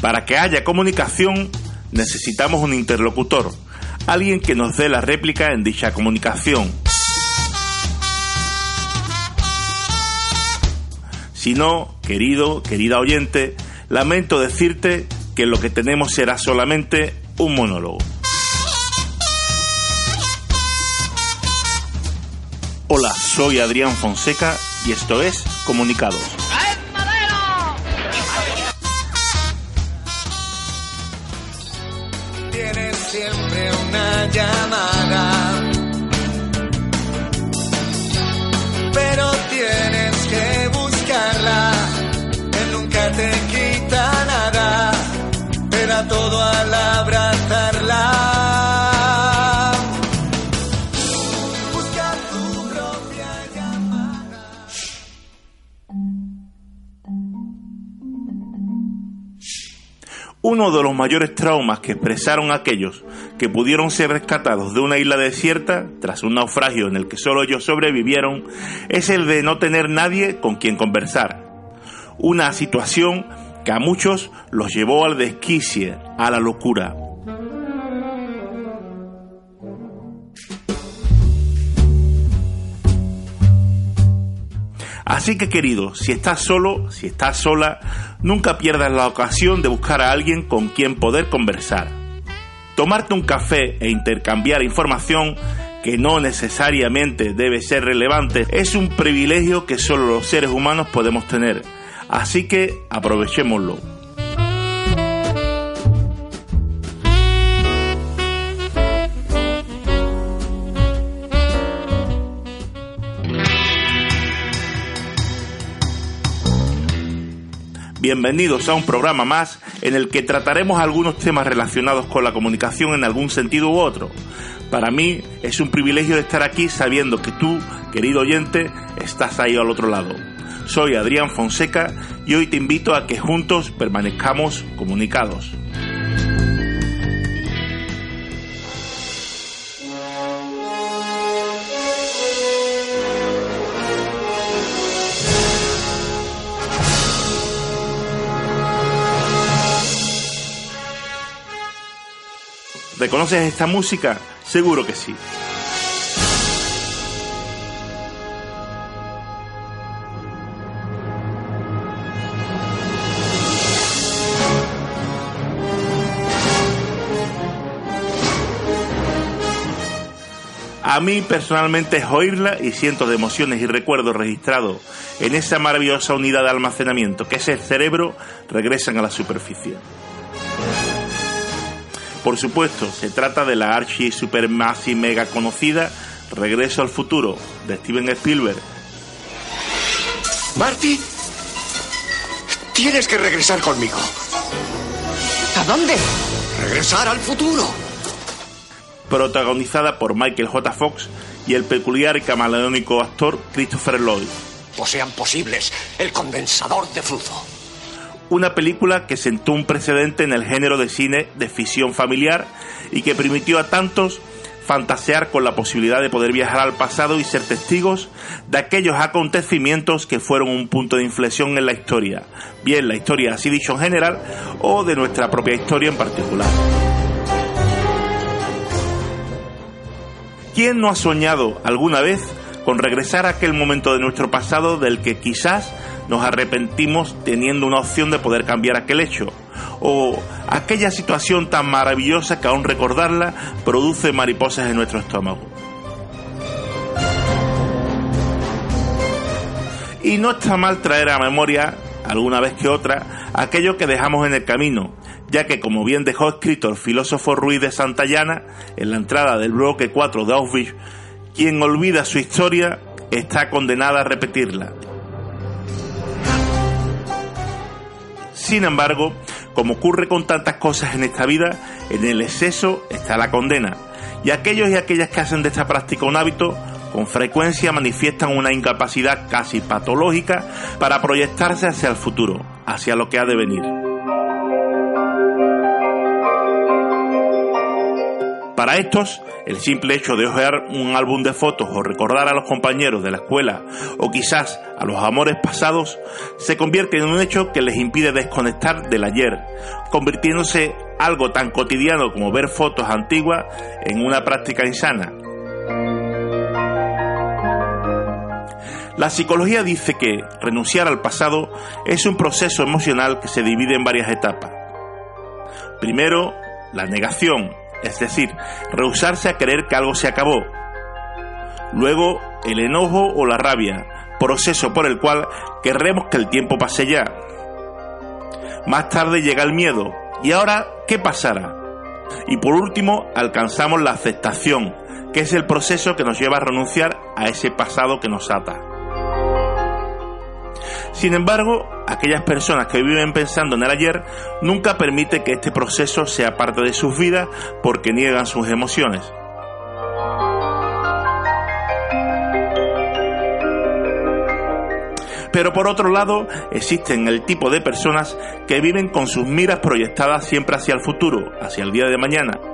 Para que haya comunicación necesitamos un interlocutor, alguien que nos dé la réplica en dicha comunicación. Si no, querido, querida oyente, lamento decirte que lo que tenemos será solamente un monólogo. Hola, soy Adrián Fonseca y esto es Comunicados. Llamada. Pero tienes que buscarla, él nunca te quita nada, te da todo al abrazarla. Uno de los mayores traumas que expresaron aquellos que pudieron ser rescatados de una isla desierta tras un naufragio en el que solo ellos sobrevivieron es el de no tener nadie con quien conversar. Una situación que a muchos los llevó al desquicie, a la locura. Así que querido, si estás solo, si estás sola, nunca pierdas la ocasión de buscar a alguien con quien poder conversar. Tomarte un café e intercambiar información que no necesariamente debe ser relevante es un privilegio que solo los seres humanos podemos tener. Así que aprovechémoslo. Bienvenidos a un programa más en el que trataremos algunos temas relacionados con la comunicación en algún sentido u otro. Para mí es un privilegio estar aquí sabiendo que tú, querido oyente, estás ahí al otro lado. Soy Adrián Fonseca y hoy te invito a que juntos permanezcamos comunicados. ¿Reconoces esta música? Seguro que sí. A mí personalmente es oírla y cientos de emociones y recuerdos registrados en esa maravillosa unidad de almacenamiento que es el cerebro regresan a la superficie. Por supuesto, se trata de la archi super y mega conocida Regreso al futuro de Steven Spielberg. Marty, tienes que regresar conmigo. ¿A dónde? Regresar al futuro. Protagonizada por Michael J. Fox y el peculiar y camaleónico actor Christopher Lloyd. O sean posibles, el condensador de flujo una película que sentó un precedente en el género de cine de ficción familiar y que permitió a tantos fantasear con la posibilidad de poder viajar al pasado y ser testigos de aquellos acontecimientos que fueron un punto de inflexión en la historia, bien la historia así dicho en general o de nuestra propia historia en particular. ¿Quién no ha soñado alguna vez con regresar a aquel momento de nuestro pasado del que quizás nos arrepentimos teniendo una opción de poder cambiar aquel hecho. O aquella situación tan maravillosa que aún recordarla produce mariposas en nuestro estómago. Y no está mal traer a memoria, alguna vez que otra, aquello que dejamos en el camino, ya que como bien dejó escrito el filósofo Ruiz de Santayana en la entrada del bloque 4 de Auschwitz, quien olvida su historia está condenada a repetirla. Sin embargo, como ocurre con tantas cosas en esta vida, en el exceso está la condena. Y aquellos y aquellas que hacen de esta práctica un hábito, con frecuencia manifiestan una incapacidad casi patológica para proyectarse hacia el futuro, hacia lo que ha de venir. Para estos, el simple hecho de ojear un álbum de fotos o recordar a los compañeros de la escuela o quizás a los amores pasados se convierte en un hecho que les impide desconectar del ayer, convirtiéndose algo tan cotidiano como ver fotos antiguas en una práctica insana. La psicología dice que renunciar al pasado es un proceso emocional que se divide en varias etapas. Primero, la negación, es decir, rehusarse a creer que algo se acabó. Luego, el enojo o la rabia, proceso por el cual querremos que el tiempo pase ya. Más tarde llega el miedo. ¿Y ahora qué pasará? Y por último, alcanzamos la aceptación, que es el proceso que nos lleva a renunciar a ese pasado que nos ata. Sin embargo, aquellas personas que viven pensando en el ayer nunca permiten que este proceso sea parte de sus vidas porque niegan sus emociones. Pero por otro lado, existen el tipo de personas que viven con sus miras proyectadas siempre hacia el futuro, hacia el día de mañana.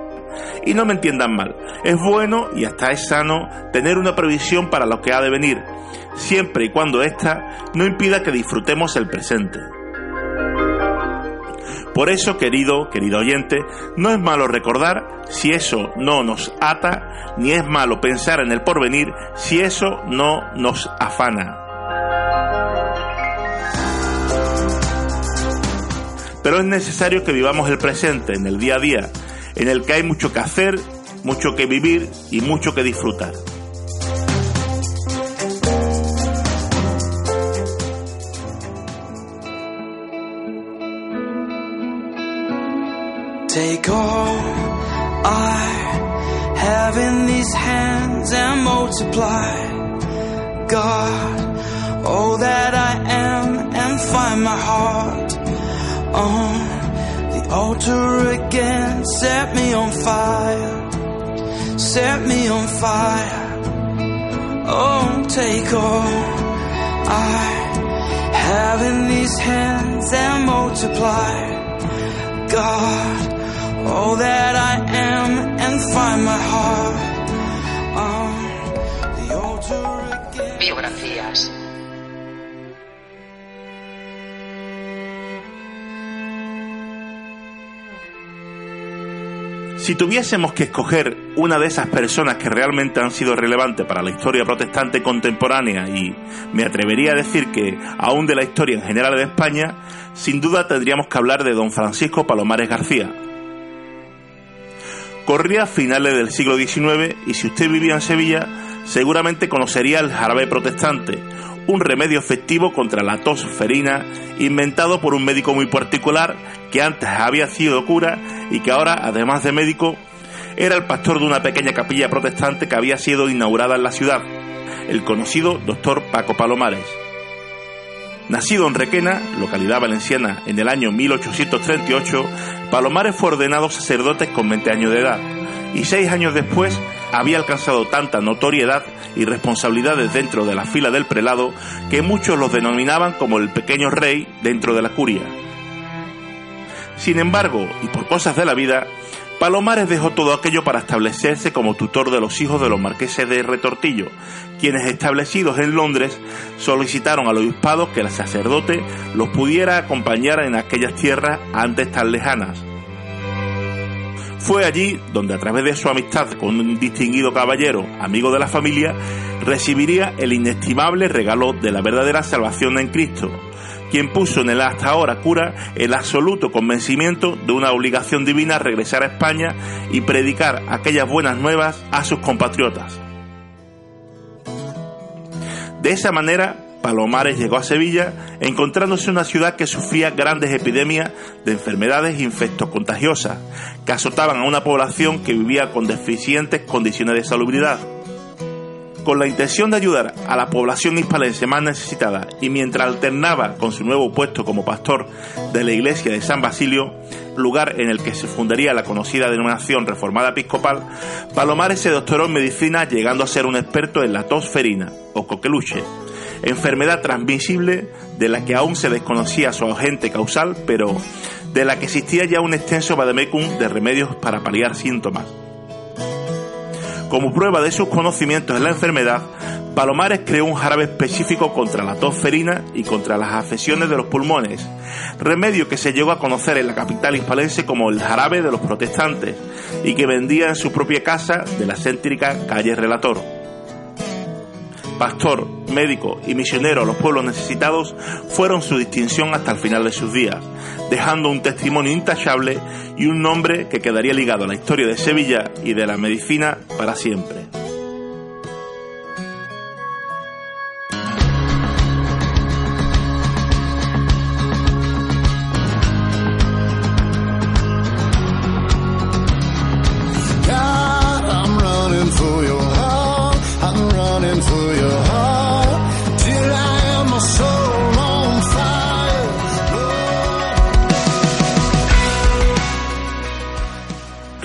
Y no me entiendan mal, es bueno y hasta es sano tener una previsión para lo que ha de venir, siempre y cuando ésta no impida que disfrutemos el presente. Por eso, querido, querido oyente, no es malo recordar si eso no nos ata, ni es malo pensar en el porvenir si eso no nos afana. Pero es necesario que vivamos el presente en el día a día, en el que hay mucho que hacer, mucho que vivir y mucho que disfrutar. Take all I have in these hands and multiply. God, all that I am and find my heart on altar again. Set me on fire, set me on fire. Oh, take all I have in these hands and multiply. God all that I am and find my heart on the altar again. Biografías. Si tuviésemos que escoger una de esas personas que realmente han sido relevantes para la historia protestante contemporánea y me atrevería a decir que aún de la historia en general de España, sin duda tendríamos que hablar de don Francisco Palomares García, Corría a finales del siglo XIX y si usted vivía en Sevilla, seguramente conocería el jarabe protestante, un remedio efectivo contra la tos ferina inventado por un médico muy particular que antes había sido cura y que ahora, además de médico, era el pastor de una pequeña capilla protestante que había sido inaugurada en la ciudad, el conocido doctor Paco Palomares. Nacido en Requena, localidad valenciana, en el año 1838, Palomares fue ordenado sacerdote con 20 años de edad y seis años después había alcanzado tanta notoriedad y responsabilidades dentro de la fila del prelado que muchos los denominaban como el pequeño rey dentro de la curia. Sin embargo, y por cosas de la vida, Palomares dejó todo aquello para establecerse como tutor de los hijos de los marqueses de Retortillo, quienes establecidos en Londres solicitaron al obispado que el sacerdote los pudiera acompañar en aquellas tierras antes tan lejanas. Fue allí donde a través de su amistad con un distinguido caballero, amigo de la familia, recibiría el inestimable regalo de la verdadera salvación en Cristo, quien puso en el hasta ahora cura el absoluto convencimiento de una obligación divina regresar a España y predicar aquellas buenas nuevas a sus compatriotas. De esa manera, Palomares llegó a Sevilla, encontrándose una ciudad que sufría grandes epidemias de enfermedades infectocontagiosas, que azotaban a una población que vivía con deficientes condiciones de salubridad. Con la intención de ayudar a la población hispalense más necesitada y mientras alternaba con su nuevo puesto como pastor de la iglesia de San Basilio, lugar en el que se fundaría la conocida denominación reformada episcopal, Palomares se doctoró en medicina llegando a ser un experto en la tosferina o coqueluche, enfermedad transmisible de la que aún se desconocía su agente causal, pero de la que existía ya un extenso vademecum de remedios para paliar síntomas. Como prueba de sus conocimientos en la enfermedad, Palomares creó un jarabe específico contra la tosferina y contra las afecciones de los pulmones, remedio que se llegó a conocer en la capital hispalense como el jarabe de los protestantes y que vendía en su propia casa de la céntrica calle Relator pastor, médico y misionero a los pueblos necesitados fueron su distinción hasta el final de sus días, dejando un testimonio intachable y un nombre que quedaría ligado a la historia de Sevilla y de la medicina para siempre.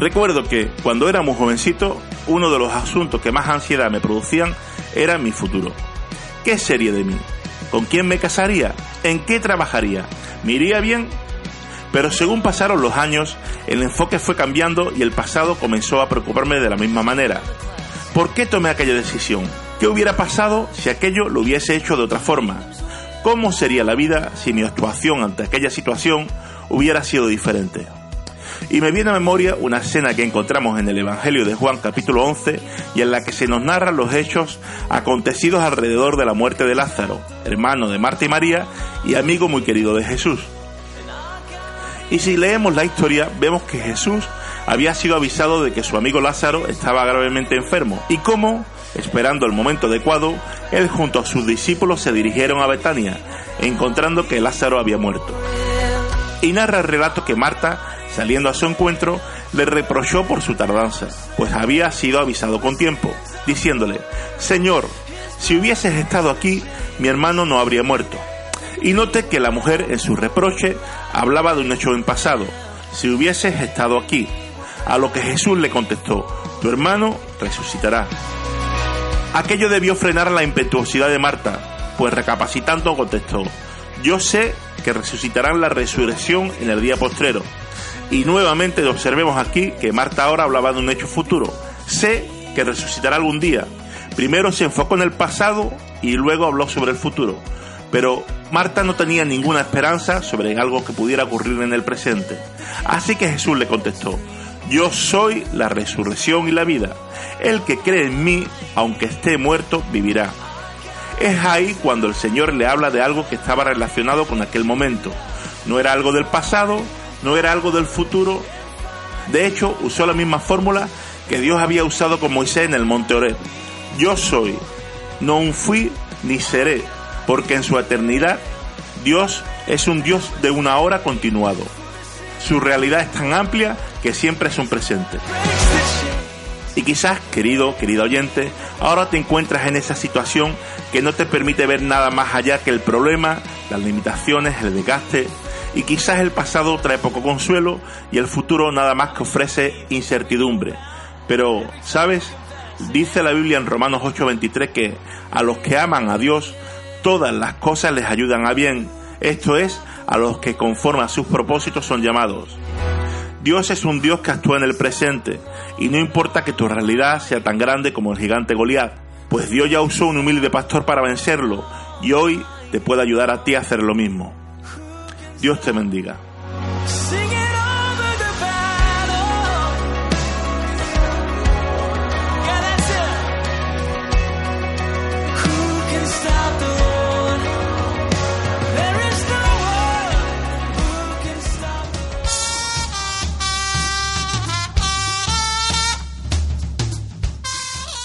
Recuerdo que cuando era muy jovencito, uno de los asuntos que más ansiedad me producían era mi futuro. ¿Qué sería de mí? ¿Con quién me casaría? ¿En qué trabajaría? ¿Me iría bien? Pero según pasaron los años, el enfoque fue cambiando y el pasado comenzó a preocuparme de la misma manera. ¿Por qué tomé aquella decisión? ¿Qué hubiera pasado si aquello lo hubiese hecho de otra forma? ¿Cómo sería la vida si mi actuación ante aquella situación hubiera sido diferente? Y me viene a memoria una escena que encontramos en el Evangelio de Juan capítulo 11 y en la que se nos narran los hechos acontecidos alrededor de la muerte de Lázaro, hermano de Marta y María y amigo muy querido de Jesús. Y si leemos la historia, vemos que Jesús había sido avisado de que su amigo Lázaro estaba gravemente enfermo y cómo, esperando el momento adecuado, él junto a sus discípulos se dirigieron a Betania, encontrando que Lázaro había muerto. Y narra el relato que Marta Saliendo a su encuentro, le reprochó por su tardanza, pues había sido avisado con tiempo, diciéndole, Señor, si hubieses estado aquí, mi hermano no habría muerto. Y note que la mujer en su reproche hablaba de un hecho en pasado, si hubieses estado aquí, a lo que Jesús le contestó, tu hermano resucitará. Aquello debió frenar la impetuosidad de Marta, pues recapacitando contestó, yo sé que resucitarán la resurrección en el día postrero, y nuevamente observemos aquí que Marta ahora hablaba de un hecho futuro. Sé que resucitará algún día. Primero se enfocó en el pasado y luego habló sobre el futuro. Pero Marta no tenía ninguna esperanza sobre algo que pudiera ocurrir en el presente. Así que Jesús le contestó, yo soy la resurrección y la vida. El que cree en mí, aunque esté muerto, vivirá. Es ahí cuando el Señor le habla de algo que estaba relacionado con aquel momento. No era algo del pasado, no era algo del futuro. De hecho, usó la misma fórmula que Dios había usado con Moisés en el monte Oreb. Yo soy, no un fui ni seré, porque en su eternidad Dios es un Dios de una hora continuado. Su realidad es tan amplia que siempre es un presente. Y quizás, querido, querido oyente, ahora te encuentras en esa situación que no te permite ver nada más allá que el problema, las limitaciones, el desgaste, y quizás el pasado trae poco consuelo y el futuro nada más que ofrece incertidumbre. Pero, ¿sabes? Dice la Biblia en Romanos 8:23 que a los que aman a Dios, todas las cosas les ayudan a bien, esto es, a los que conforme a sus propósitos son llamados. Dios es un Dios que actúa en el presente y no importa que tu realidad sea tan grande como el gigante Goliat, pues Dios ya usó un humilde pastor para vencerlo y hoy te puede ayudar a ti a hacer lo mismo. Dios te bendiga.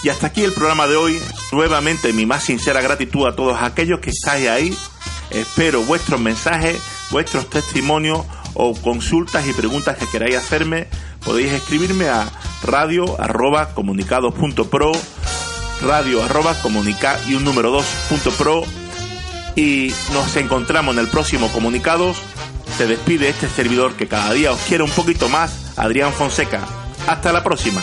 Y hasta aquí el programa de hoy. Nuevamente mi más sincera gratitud a todos aquellos que estáis ahí. Espero vuestros mensajes vuestros testimonios o consultas y preguntas que queráis hacerme, podéis escribirme a radio radio arroba comunica y un número 2 punto pro y nos encontramos en el próximo comunicados. Se despide este servidor que cada día os quiere un poquito más, Adrián Fonseca. Hasta la próxima.